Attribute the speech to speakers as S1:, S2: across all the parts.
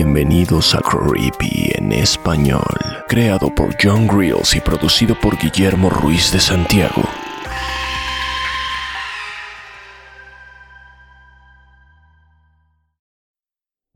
S1: Bienvenidos a Creepy en español, creado por John Grills y producido por Guillermo Ruiz de Santiago.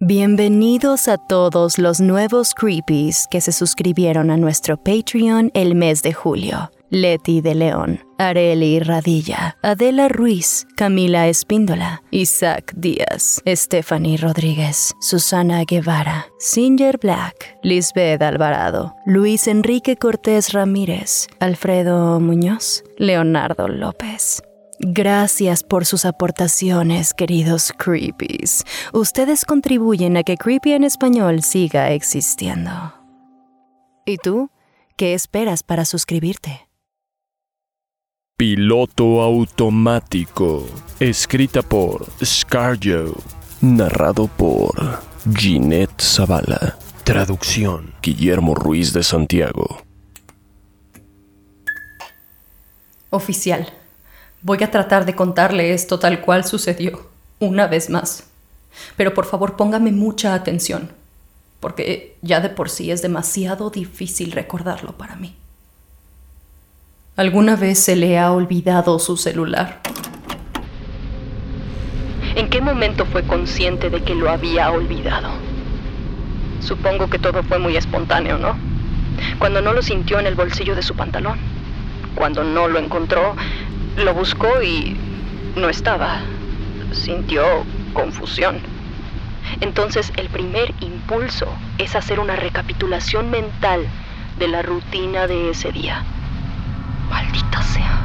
S2: Bienvenidos a todos los nuevos Creepies que se suscribieron a nuestro Patreon el mes de julio. Leti de León, Areli Radilla, Adela Ruiz, Camila Espíndola, Isaac Díaz, Stephanie Rodríguez, Susana Guevara, Singer Black, Lisbeth Alvarado, Luis Enrique Cortés Ramírez, Alfredo Muñoz, Leonardo López. Gracias por sus aportaciones, queridos Creepies. Ustedes contribuyen a que Creepy en español siga existiendo. ¿Y tú? ¿Qué esperas para suscribirte?
S1: Piloto automático, escrita por Scarjo, narrado por Ginette Zavala, traducción Guillermo Ruiz de Santiago.
S3: Oficial, voy a tratar de contarle esto tal cual sucedió, una vez más. Pero por favor póngame mucha atención, porque ya de por sí es demasiado difícil recordarlo para mí. ¿Alguna vez se le ha olvidado su celular? ¿En qué momento fue consciente de que lo había olvidado? Supongo que todo fue muy espontáneo, ¿no? Cuando no lo sintió en el bolsillo de su pantalón. Cuando no lo encontró, lo buscó y no estaba. Sintió confusión. Entonces el primer impulso es hacer una recapitulación mental de la rutina de ese día. Maldita sea.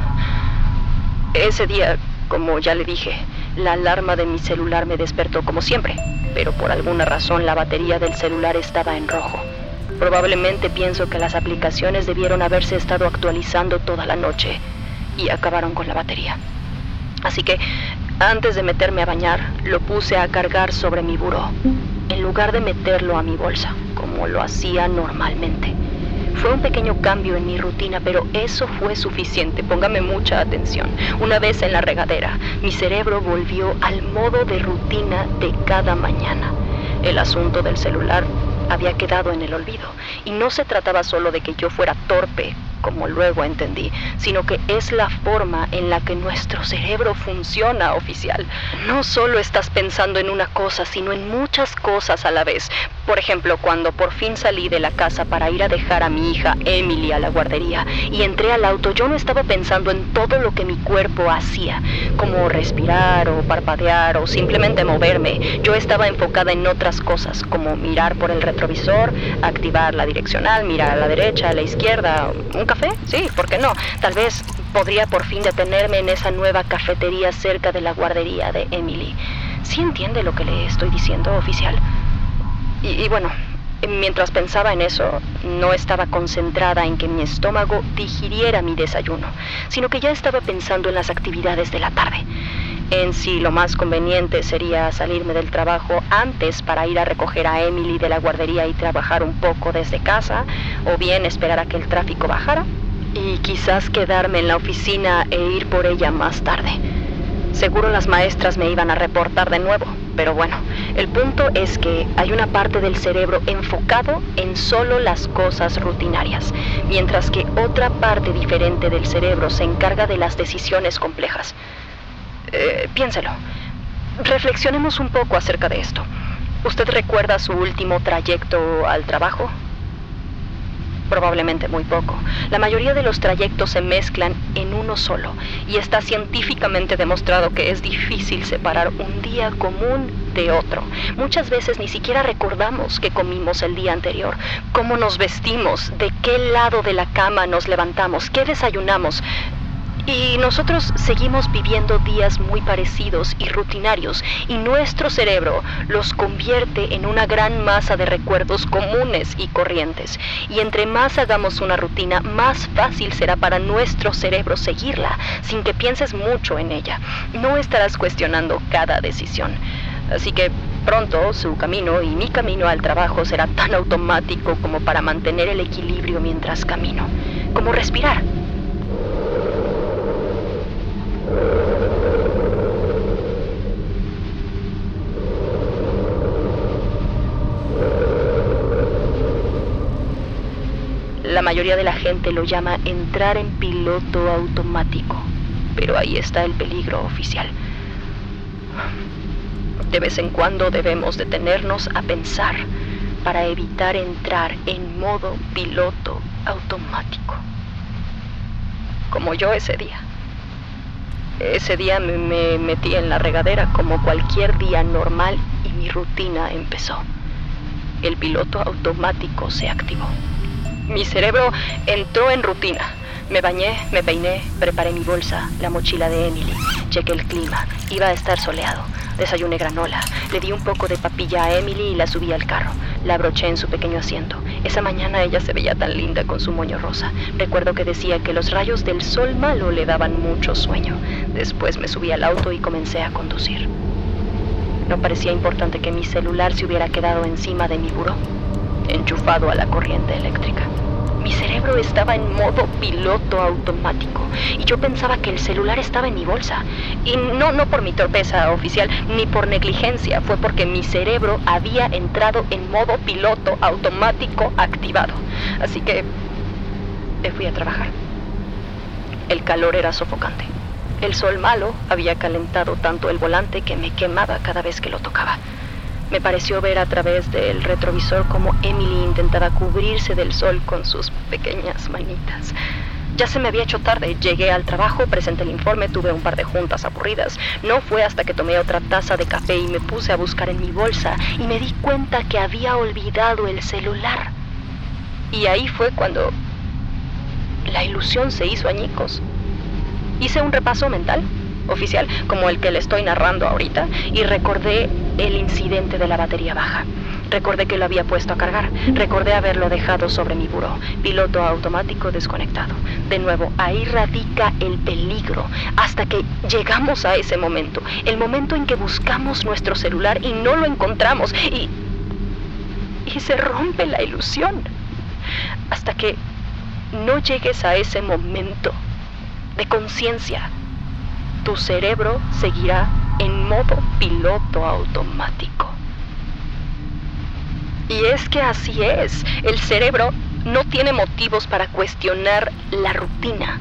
S3: Ese día, como ya le dije, la alarma de mi celular me despertó como siempre, pero por alguna razón la batería del celular estaba en rojo. Probablemente pienso que las aplicaciones debieron haberse estado actualizando toda la noche y acabaron con la batería. Así que, antes de meterme a bañar, lo puse a cargar sobre mi buró, en lugar de meterlo a mi bolsa, como lo hacía normalmente. Fue un pequeño cambio en mi rutina, pero eso fue suficiente. Póngame mucha atención. Una vez en la regadera, mi cerebro volvió al modo de rutina de cada mañana. El asunto del celular había quedado en el olvido. Y no se trataba solo de que yo fuera torpe, como luego entendí, sino que es la forma en la que nuestro cerebro funciona oficial. No solo estás pensando en una cosa, sino en muchas cosas a la vez. Por ejemplo, cuando por fin salí de la casa para ir a dejar a mi hija Emily a la guardería y entré al auto, yo no estaba pensando en todo lo que mi cuerpo hacía, como respirar o parpadear o simplemente moverme. Yo estaba enfocada en otras cosas, como mirar por el retrovisor, activar la direccional, mirar a la derecha, a la izquierda, un café? Sí, ¿por qué no? Tal vez podría por fin detenerme en esa nueva cafetería cerca de la guardería de Emily. ¿Sí entiende lo que le estoy diciendo, oficial? Y, y bueno, mientras pensaba en eso, no estaba concentrada en que mi estómago digiriera mi desayuno, sino que ya estaba pensando en las actividades de la tarde. En sí, lo más conveniente sería salirme del trabajo antes para ir a recoger a Emily de la guardería y trabajar un poco desde casa, o bien esperar a que el tráfico bajara y quizás quedarme en la oficina e ir por ella más tarde. Seguro las maestras me iban a reportar de nuevo, pero bueno, el punto es que hay una parte del cerebro enfocado en solo las cosas rutinarias, mientras que otra parte diferente del cerebro se encarga de las decisiones complejas. Eh, piénselo. Reflexionemos un poco acerca de esto. ¿Usted recuerda su último trayecto al trabajo? Probablemente muy poco. La mayoría de los trayectos se mezclan en uno solo y está científicamente demostrado que es difícil separar un día común de otro. Muchas veces ni siquiera recordamos qué comimos el día anterior, cómo nos vestimos, de qué lado de la cama nos levantamos, qué desayunamos. Y nosotros seguimos viviendo días muy parecidos y rutinarios y nuestro cerebro los convierte en una gran masa de recuerdos comunes y corrientes. Y entre más hagamos una rutina, más fácil será para nuestro cerebro seguirla sin que pienses mucho en ella. No estarás cuestionando cada decisión. Así que pronto su camino y mi camino al trabajo será tan automático como para mantener el equilibrio mientras camino, como respirar. La mayoría de la gente lo llama entrar en piloto automático, pero ahí está el peligro oficial. De vez en cuando debemos detenernos a pensar para evitar entrar en modo piloto automático. Como yo ese día. Ese día me, me, metí en la regadera como cualquier día normal y mi rutina empezó. El piloto automático se activó. Mi cerebro entró en rutina. Me bañé, me peiné, preparé mi bolsa, la mochila de Emily, chequé el clima, iba a estar soleado. Desayuné granola, le di un poco de papilla a Emily y la subí al carro. La abroché en su pequeño asiento. Esa mañana ella se veía tan linda con su moño rosa. Recuerdo que decía que los rayos del sol malo le daban mucho sueño. Después me subí al auto y comencé a conducir. No parecía importante que mi celular se hubiera quedado encima de mi buró, enchufado a la corriente eléctrica. Mi cerebro estaba en modo piloto automático y yo pensaba que el celular estaba en mi bolsa. Y no, no por mi torpeza oficial ni por negligencia, fue porque mi cerebro había entrado en modo piloto automático activado. Así que me fui a trabajar. El calor era sofocante. El sol malo había calentado tanto el volante que me quemaba cada vez que lo tocaba. Me pareció ver a través del retrovisor cómo Emily intentaba cubrirse del sol con sus pequeñas manitas. Ya se me había hecho tarde, llegué al trabajo, presenté el informe, tuve un par de juntas aburridas. No fue hasta que tomé otra taza de café y me puse a buscar en mi bolsa y me di cuenta que había olvidado el celular. Y ahí fue cuando la ilusión se hizo añicos. Hice un repaso mental oficial como el que le estoy narrando ahorita y recordé el incidente de la batería baja. Recordé que lo había puesto a cargar. Recordé haberlo dejado sobre mi buró. Piloto automático desconectado. De nuevo, ahí radica el peligro. Hasta que llegamos a ese momento. El momento en que buscamos nuestro celular y no lo encontramos. Y. Y se rompe la ilusión. Hasta que no llegues a ese momento de conciencia tu cerebro seguirá en modo piloto automático. Y es que así es, el cerebro no tiene motivos para cuestionar la rutina.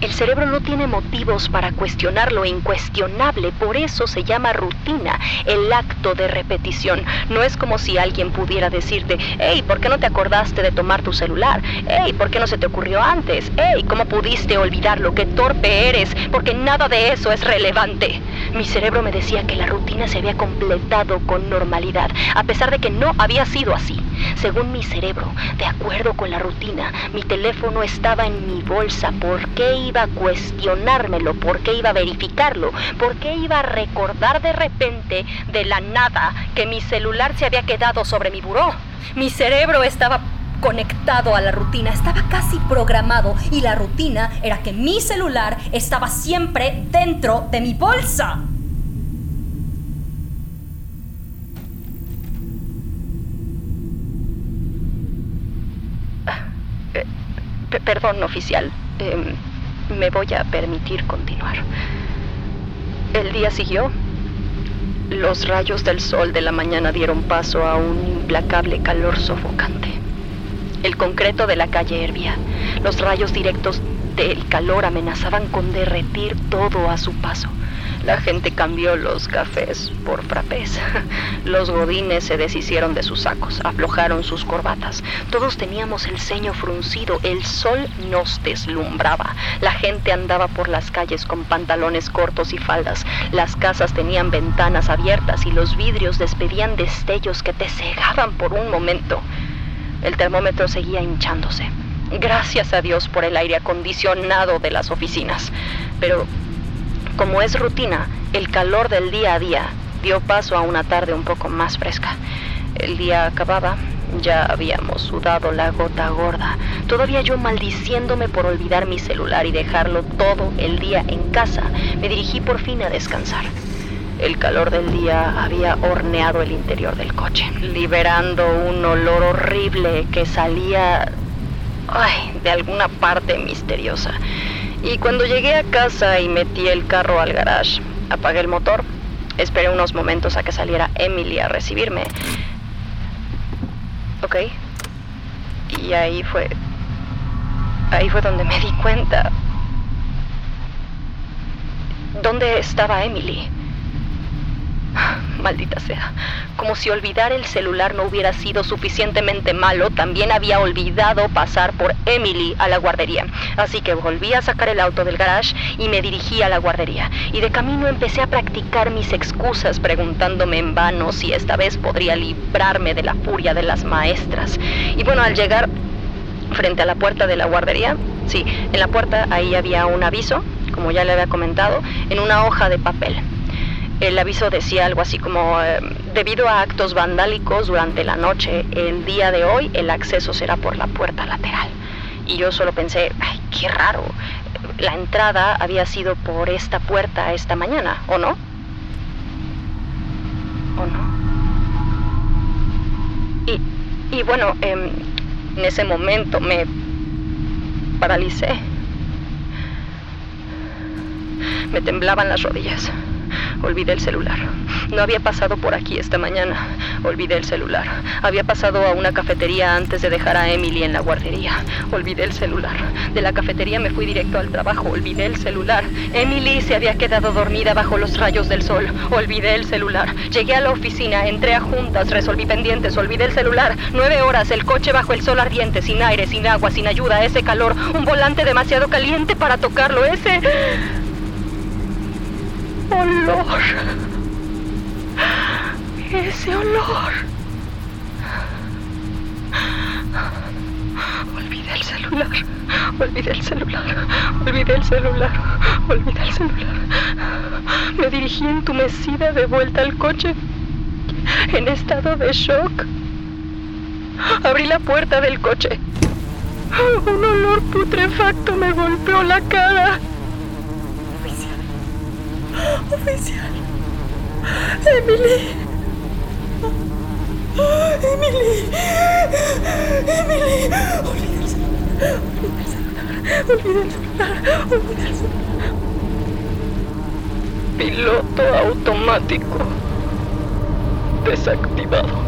S3: El cerebro no tiene motivos para cuestionar lo incuestionable, por eso se llama rutina, el acto de repetición. No es como si alguien pudiera decirte, hey, ¿por qué no te acordaste de tomar tu celular? Hey, ¿por qué no se te ocurrió antes? Hey, ¿cómo pudiste olvidarlo? Qué torpe eres, porque nada de eso es relevante. Mi cerebro me decía que la rutina se había completado con normalidad, a pesar de que no había sido así. Según mi cerebro, de acuerdo con la rutina, mi teléfono estaba en mi bolsa. ¿Por qué iba a cuestionármelo? ¿Por qué iba a verificarlo? ¿Por qué iba a recordar de repente, de la nada, que mi celular se había quedado sobre mi buró? Mi cerebro estaba conectado a la rutina, estaba casi programado y la rutina era que mi celular estaba siempre dentro de mi bolsa. perdón, oficial. Em, me voy a permitir continuar. El día siguió. Los rayos del sol de la mañana dieron paso a un implacable calor sofocante. El concreto de la calle hervía. Los rayos directos del calor amenazaban con derretir todo a su paso. La gente cambió los cafés por frappés. Los godines se deshicieron de sus sacos, aflojaron sus corbatas. Todos teníamos el ceño fruncido, el sol nos deslumbraba. La gente andaba por las calles con pantalones cortos y faldas. Las casas tenían ventanas abiertas y los vidrios despedían destellos que te cegaban por un momento. El termómetro seguía hinchándose. Gracias a Dios por el aire acondicionado de las oficinas. Pero como es rutina, el calor del día a día dio paso a una tarde un poco más fresca. El día acababa, ya habíamos sudado la gota gorda, todavía yo maldiciéndome por olvidar mi celular y dejarlo todo el día en casa, me dirigí por fin a descansar. El calor del día había horneado el interior del coche, liberando un olor horrible que salía de alguna parte misteriosa. Y cuando llegué a casa y metí el carro al garage, apagué el motor, esperé unos momentos a que saliera Emily a recibirme ¿ok? Y ahí fue... Ahí fue donde me di cuenta. ¿Dónde estaba Emily? Maldita sea. Como si olvidar el celular no hubiera sido suficientemente malo, también había olvidado pasar por Emily a la guardería. Así que volví a sacar el auto del garage y me dirigí a la guardería. Y de camino empecé a practicar mis excusas preguntándome en vano si esta vez podría librarme de la furia de las maestras. Y bueno, al llegar frente a la puerta de la guardería, sí, en la puerta ahí había un aviso, como ya le había comentado, en una hoja de papel. El aviso decía algo así como, eh, debido a actos vandálicos durante la noche, el día de hoy el acceso será por la puerta lateral. Y yo solo pensé, ay, qué raro, la entrada había sido por esta puerta esta mañana, ¿o no? ¿O no? Y, y bueno, em, en ese momento me paralicé. Me temblaban las rodillas. Olvidé el celular. No había pasado por aquí esta mañana. Olvidé el celular. Había pasado a una cafetería antes de dejar a Emily en la guardería. Olvidé el celular. De la cafetería me fui directo al trabajo. Olvidé el celular. Emily se había quedado dormida bajo los rayos del sol. Olvidé el celular. Llegué a la oficina, entré a juntas, resolví pendientes. Olvidé el celular. Nueve horas, el coche bajo el sol ardiente, sin aire, sin agua, sin ayuda, ese calor. Un volante demasiado caliente para tocarlo. Ese olor. Ese olor. Olvidé el celular. Olvidé el celular. Olvidé el celular. Olvidé el celular. Me dirigí entumecida de vuelta al coche. En estado de shock. Abrí la puerta del coche. Un olor putrefacto me golpeó la cara. Oficial. Emily. Emily. Emily. Olvida el celular. El celular. El. Piloto automático. Desactivado.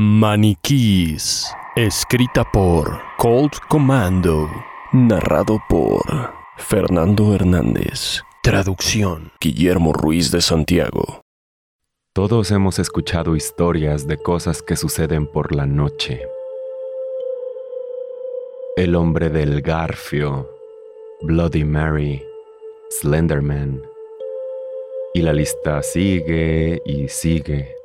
S1: Maniquís, escrita por Cold Commando, narrado por Fernando Hernández, traducción Guillermo Ruiz de Santiago.
S4: Todos hemos escuchado historias de cosas que suceden por la noche. El hombre del Garfio, Bloody Mary, Slenderman. Y la lista sigue y sigue.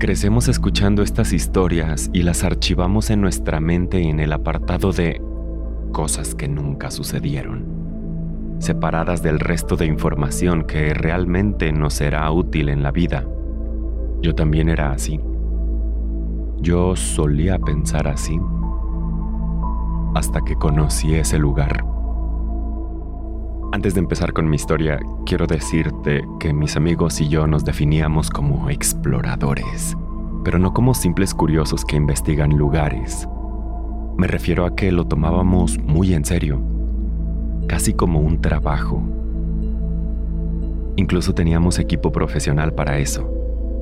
S4: Crecemos escuchando estas historias y las archivamos en nuestra mente en el apartado de cosas que nunca sucedieron, separadas del resto de información que realmente nos será útil en la vida. Yo también era así. Yo solía pensar así hasta que conocí ese lugar. Antes de empezar con mi historia, quiero decirte que mis amigos y yo nos definíamos como exploradores, pero no como simples curiosos que investigan lugares. Me refiero a que lo tomábamos muy en serio, casi como un trabajo. Incluso teníamos equipo profesional para eso,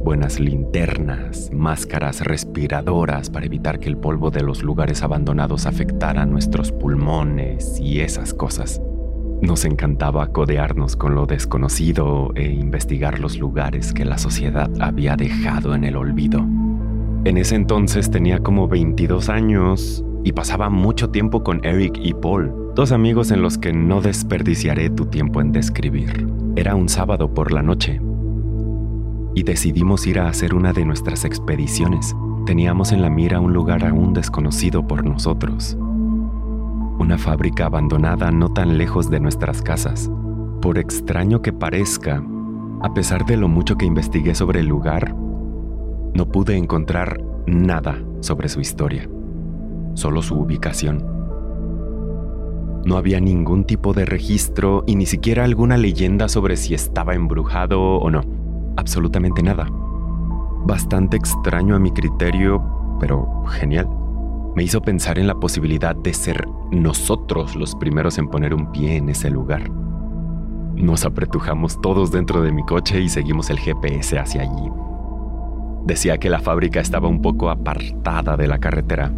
S4: buenas linternas, máscaras respiradoras para evitar que el polvo de los lugares abandonados afectara nuestros pulmones y esas cosas. Nos encantaba codearnos con lo desconocido e investigar los lugares que la sociedad había dejado en el olvido. En ese entonces tenía como 22 años y pasaba mucho tiempo con Eric y Paul, dos amigos en los que no desperdiciaré tu tiempo en describir. Era un sábado por la noche y decidimos ir a hacer una de nuestras expediciones. Teníamos en la mira un lugar aún desconocido por nosotros. Una fábrica abandonada no tan lejos de nuestras casas. Por extraño que parezca, a pesar de lo mucho que investigué sobre el lugar, no pude encontrar nada sobre su historia, solo su ubicación. No había ningún tipo de registro y ni siquiera alguna leyenda sobre si estaba embrujado o no absolutamente nada. Bastante extraño a mi criterio, pero genial. Me hizo pensar en la posibilidad de ser nosotros los primeros en poner un pie en ese lugar. Nos apretujamos todos dentro de mi coche y seguimos el GPS hacia allí. Decía que la fábrica estaba un poco apartada de la carretera,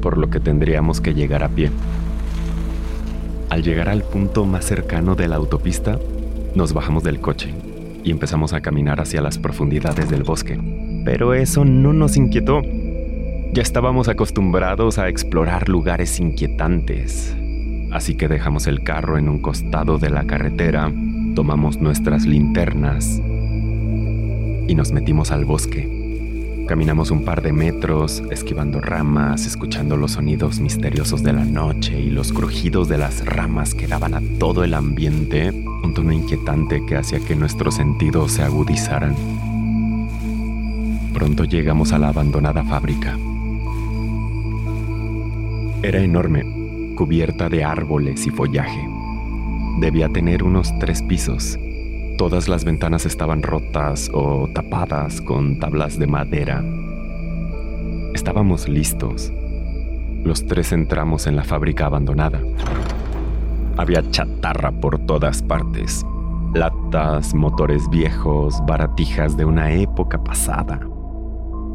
S4: por lo que tendríamos que llegar a pie. Al llegar al punto más cercano de la autopista, nos bajamos del coche y empezamos a caminar hacia las profundidades del bosque. Pero eso no nos inquietó. Ya estábamos acostumbrados a explorar lugares inquietantes. Así que dejamos el carro en un costado de la carretera, tomamos nuestras linternas y nos metimos al bosque. Caminamos un par de metros, esquivando ramas, escuchando los sonidos misteriosos de la noche y los crujidos de las ramas que daban a todo el ambiente un tono inquietante que hacía que nuestros sentidos se agudizaran. Pronto llegamos a la abandonada fábrica. Era enorme, cubierta de árboles y follaje. Debía tener unos tres pisos Todas las ventanas estaban rotas o tapadas con tablas de madera. Estábamos listos. Los tres entramos en la fábrica abandonada. Había chatarra por todas partes. Latas, motores viejos, baratijas de una época pasada.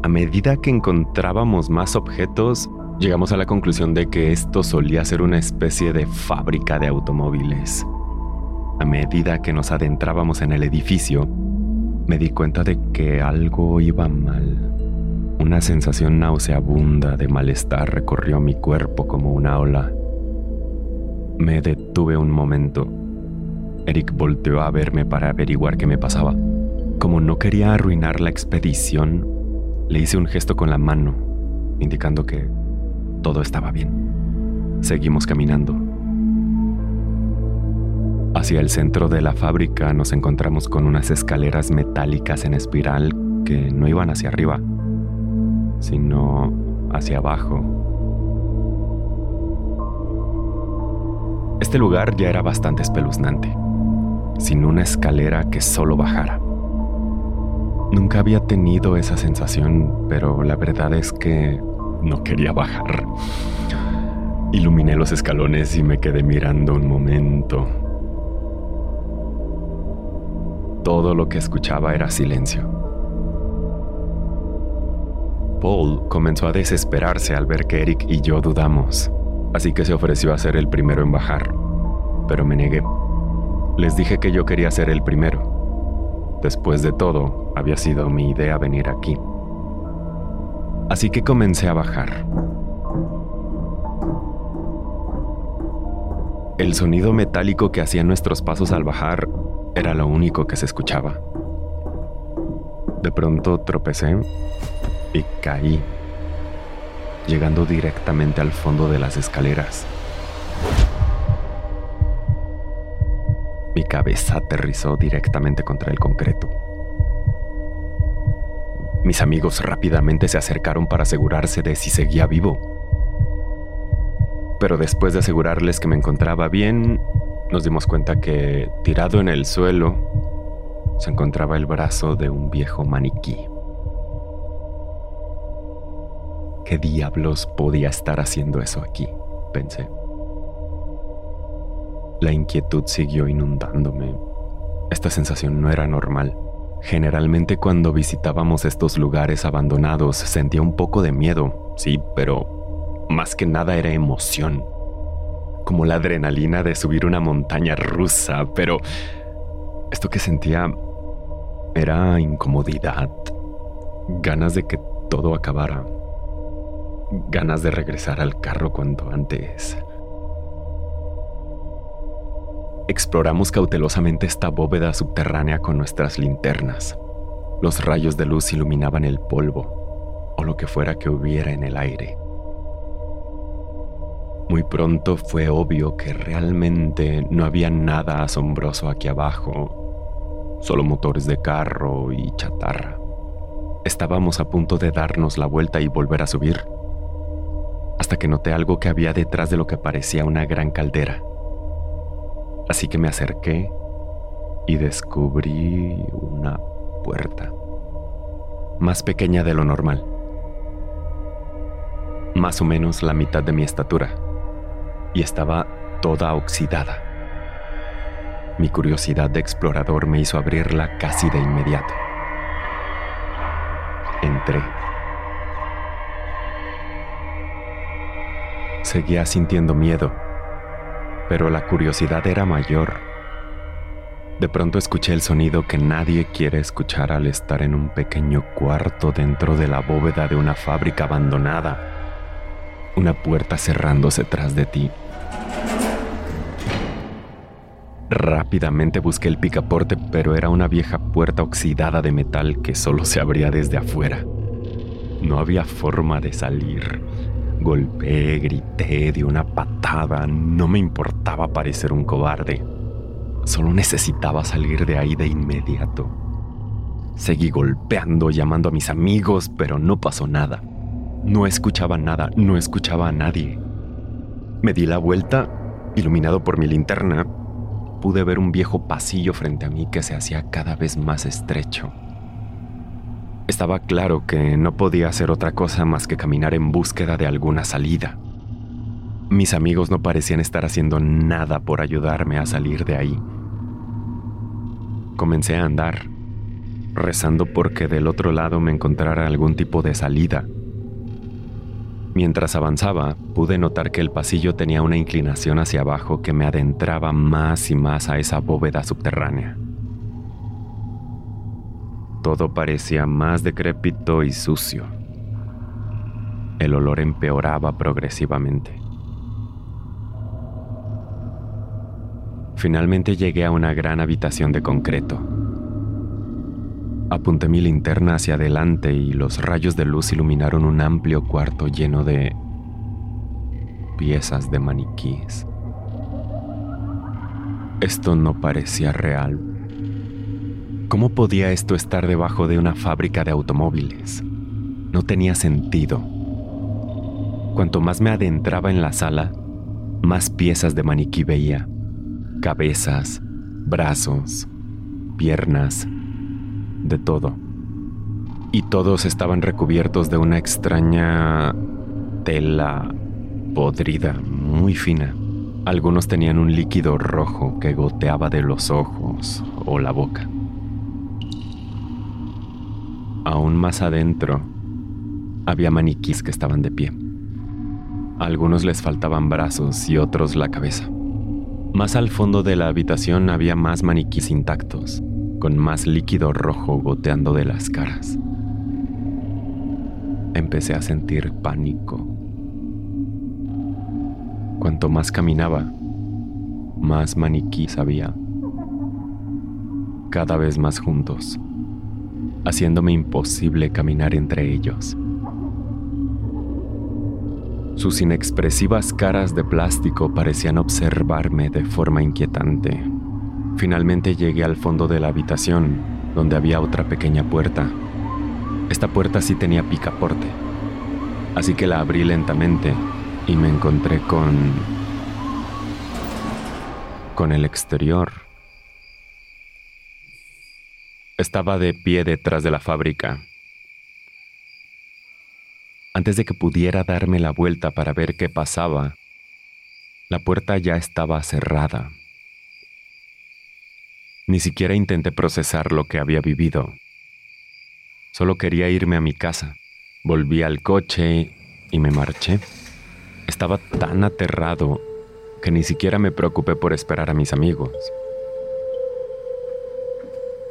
S4: A medida que encontrábamos más objetos, llegamos a la conclusión de que esto solía ser una especie de fábrica de automóviles. A medida que nos adentrábamos en el edificio, me di cuenta de que algo iba mal. Una sensación nauseabunda de malestar recorrió mi cuerpo como una ola. Me detuve un momento. Eric volteó a verme para averiguar qué me pasaba. Como no quería arruinar la expedición, le hice un gesto con la mano, indicando que todo estaba bien. Seguimos caminando. Hacia el centro de la fábrica nos encontramos con unas escaleras metálicas en espiral que no iban hacia arriba, sino hacia abajo. Este lugar ya era bastante espeluznante, sin una escalera que solo bajara. Nunca había tenido esa sensación, pero la verdad es que no quería bajar. Iluminé los escalones y me quedé mirando un momento todo lo que escuchaba era silencio. Paul comenzó a desesperarse al ver que Eric y yo dudamos, así que se ofreció a ser el primero en bajar, pero me negué. Les dije que yo quería ser el primero. Después de todo, había sido mi idea venir aquí. Así que comencé a bajar. El sonido metálico que hacían nuestros pasos al bajar era lo único que se escuchaba. De pronto tropecé y caí, llegando directamente al fondo de las escaleras. Mi cabeza aterrizó directamente contra el concreto. Mis amigos rápidamente se acercaron para asegurarse de si seguía vivo. Pero después de asegurarles que me encontraba bien, nos dimos cuenta que tirado en el suelo se encontraba el brazo de un viejo maniquí. ¿Qué diablos podía estar haciendo eso aquí? pensé. La inquietud siguió inundándome. Esta sensación no era normal. Generalmente cuando visitábamos estos lugares abandonados sentía un poco de miedo, sí, pero más que nada era emoción. Como la adrenalina de subir una montaña rusa, pero esto que sentía era incomodidad, ganas de que todo acabara, ganas de regresar al carro cuanto antes. Exploramos cautelosamente esta bóveda subterránea con nuestras linternas. Los rayos de luz iluminaban el polvo o lo que fuera que hubiera en el aire. Muy pronto fue obvio que realmente no había nada asombroso aquí abajo, solo motores de carro y chatarra. Estábamos a punto de darnos la vuelta y volver a subir, hasta que noté algo que había detrás de lo que parecía una gran caldera. Así que me acerqué y descubrí una puerta, más pequeña de lo normal, más o menos la mitad de mi estatura, y estaba toda oxidada. Mi curiosidad de explorador me hizo abrirla casi de inmediato. Entré. Seguía sintiendo miedo pero la curiosidad era mayor. De pronto escuché el sonido que nadie quiere escuchar al estar en un pequeño cuarto dentro de la bóveda de una fábrica abandonada. Una puerta cerrándose tras de ti. Rápidamente busqué el picaporte, pero era una vieja puerta oxidada de metal que solo se abría desde afuera. No había forma de salir. Golpeé, grité, di una patada, no me importaba parecer un cobarde. Solo necesitaba salir de ahí de inmediato. Seguí golpeando, llamando a mis amigos, pero no pasó nada. No escuchaba nada, no escuchaba a nadie. Me di la vuelta, iluminado por mi linterna, pude ver un viejo pasillo frente a mí que se hacía cada vez más estrecho. Estaba claro que no podía hacer otra cosa más que caminar en búsqueda de alguna salida. Mis amigos no parecían estar haciendo nada por ayudarme a salir de ahí. Comencé a andar, rezando porque del otro lado me encontrara algún tipo de salida. Mientras avanzaba, pude notar que el pasillo tenía una inclinación hacia abajo que me adentraba más y más a esa bóveda subterránea. Todo parecía más decrépito y sucio. El olor empeoraba progresivamente. Finalmente llegué a una gran habitación de concreto. Apunté mi linterna hacia adelante y los rayos de luz iluminaron un amplio cuarto lleno de piezas de maniquíes. Esto no parecía real, ¿Cómo podía esto estar debajo de una fábrica de automóviles? No tenía sentido. Cuanto más me adentraba en la sala, más piezas de maniquí veía. Cabezas, brazos, piernas, de todo. Y todos estaban recubiertos de una extraña tela podrida, muy fina. Algunos tenían un líquido rojo que goteaba de los ojos o la boca. Aún más adentro, había maniquís que estaban de pie. A algunos les faltaban brazos y otros la cabeza. Más al fondo de la habitación había más maniquís intactos, con más líquido rojo goteando de las caras. Empecé a sentir pánico. Cuanto más caminaba, más maniquís había, cada vez más juntos haciéndome imposible caminar entre ellos. Sus inexpresivas caras de plástico parecían observarme de forma inquietante. Finalmente llegué al fondo de la habitación, donde había otra pequeña puerta. Esta puerta sí tenía picaporte, así que la abrí lentamente y me encontré con... con el exterior estaba de pie detrás de la fábrica. Antes de que pudiera darme la vuelta para ver qué pasaba, la puerta ya estaba cerrada. Ni siquiera intenté procesar lo que había vivido. Solo quería irme a mi casa. Volví al coche y me marché. Estaba tan aterrado que ni siquiera me preocupé por esperar a mis amigos.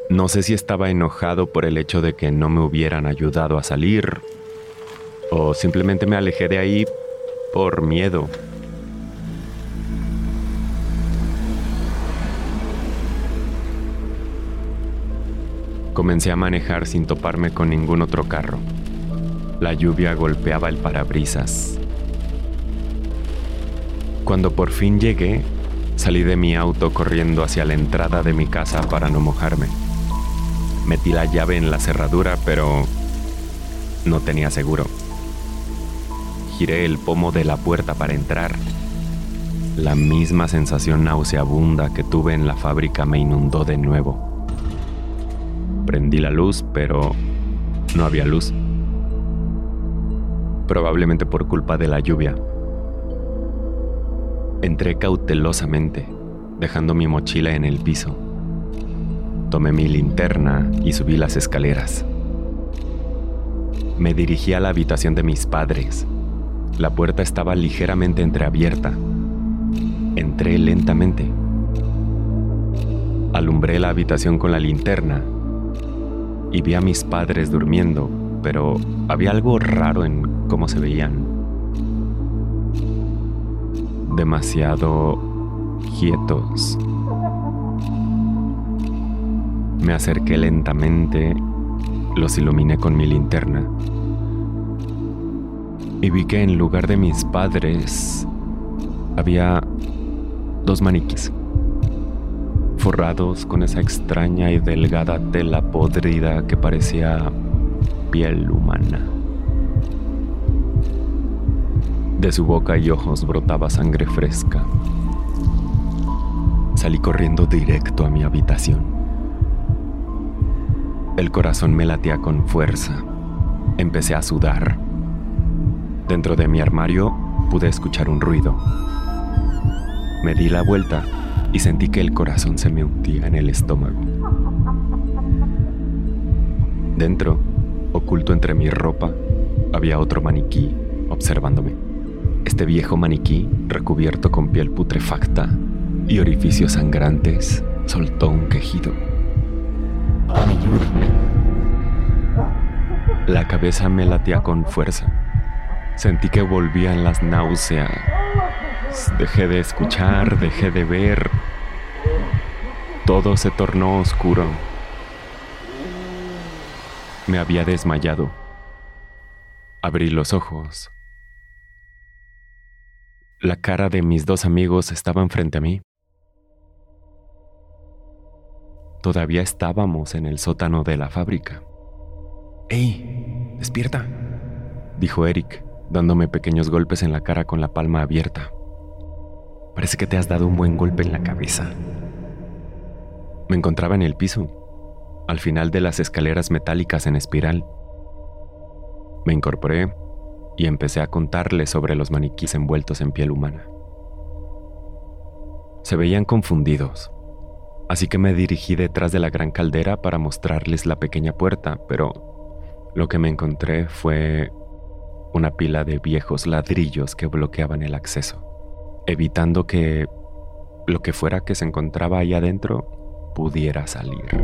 S4: No sé si estaba enojado por el hecho de que no me hubieran ayudado a salir o simplemente me alejé de ahí por miedo. Comencé a manejar sin toparme con ningún otro carro. La lluvia golpeaba el parabrisas. Cuando por fin llegué, salí de mi auto corriendo hacia la entrada de mi casa para no mojarme. Metí la llave en la cerradura, pero no tenía seguro. Giré el pomo de la puerta para entrar. La misma sensación nauseabunda que tuve en la fábrica me inundó de nuevo. Prendí la luz, pero no había luz. Probablemente por culpa de la lluvia. Entré cautelosamente, dejando mi mochila en el piso. Tomé mi linterna y subí las escaleras. Me dirigí a la habitación de mis padres. La puerta estaba ligeramente entreabierta. Entré lentamente. Alumbré la habitación con la linterna y vi a mis padres durmiendo, pero había algo raro en cómo se veían demasiado quietos. Me acerqué lentamente, los iluminé con mi linterna y vi que en lugar de mis padres había dos maniquís forrados con esa extraña y delgada tela podrida que parecía piel humana. De su boca y ojos brotaba sangre fresca. Salí corriendo directo a mi habitación. El corazón me latía con fuerza. Empecé a sudar. Dentro de mi armario pude escuchar un ruido. Me di la vuelta y sentí que el corazón se me hundía en el estómago. Dentro, oculto entre mi ropa, había otro maniquí observándome. Este viejo maniquí, recubierto con piel putrefacta y orificios sangrantes, soltó un quejido. La cabeza me latía con fuerza. Sentí que volvían las náuseas. Dejé de escuchar, dejé de ver. Todo se tornó oscuro. Me había desmayado. Abrí los ojos la cara de mis dos amigos estaba frente a mí. Todavía estábamos en el sótano de la fábrica. ¡Ey! ¡Despierta! dijo Eric, dándome pequeños golpes en la cara con la palma abierta. Parece que te has dado un buen golpe en la cabeza. Me encontraba en el piso, al final de las escaleras metálicas en espiral. Me incorporé y empecé a contarle sobre los maniquíes envueltos en piel humana. Se veían confundidos, así que me dirigí detrás de la gran caldera para mostrarles la pequeña puerta, pero lo que me encontré fue una pila de viejos ladrillos que bloqueaban el acceso, evitando que lo que fuera que se encontraba ahí adentro pudiera salir.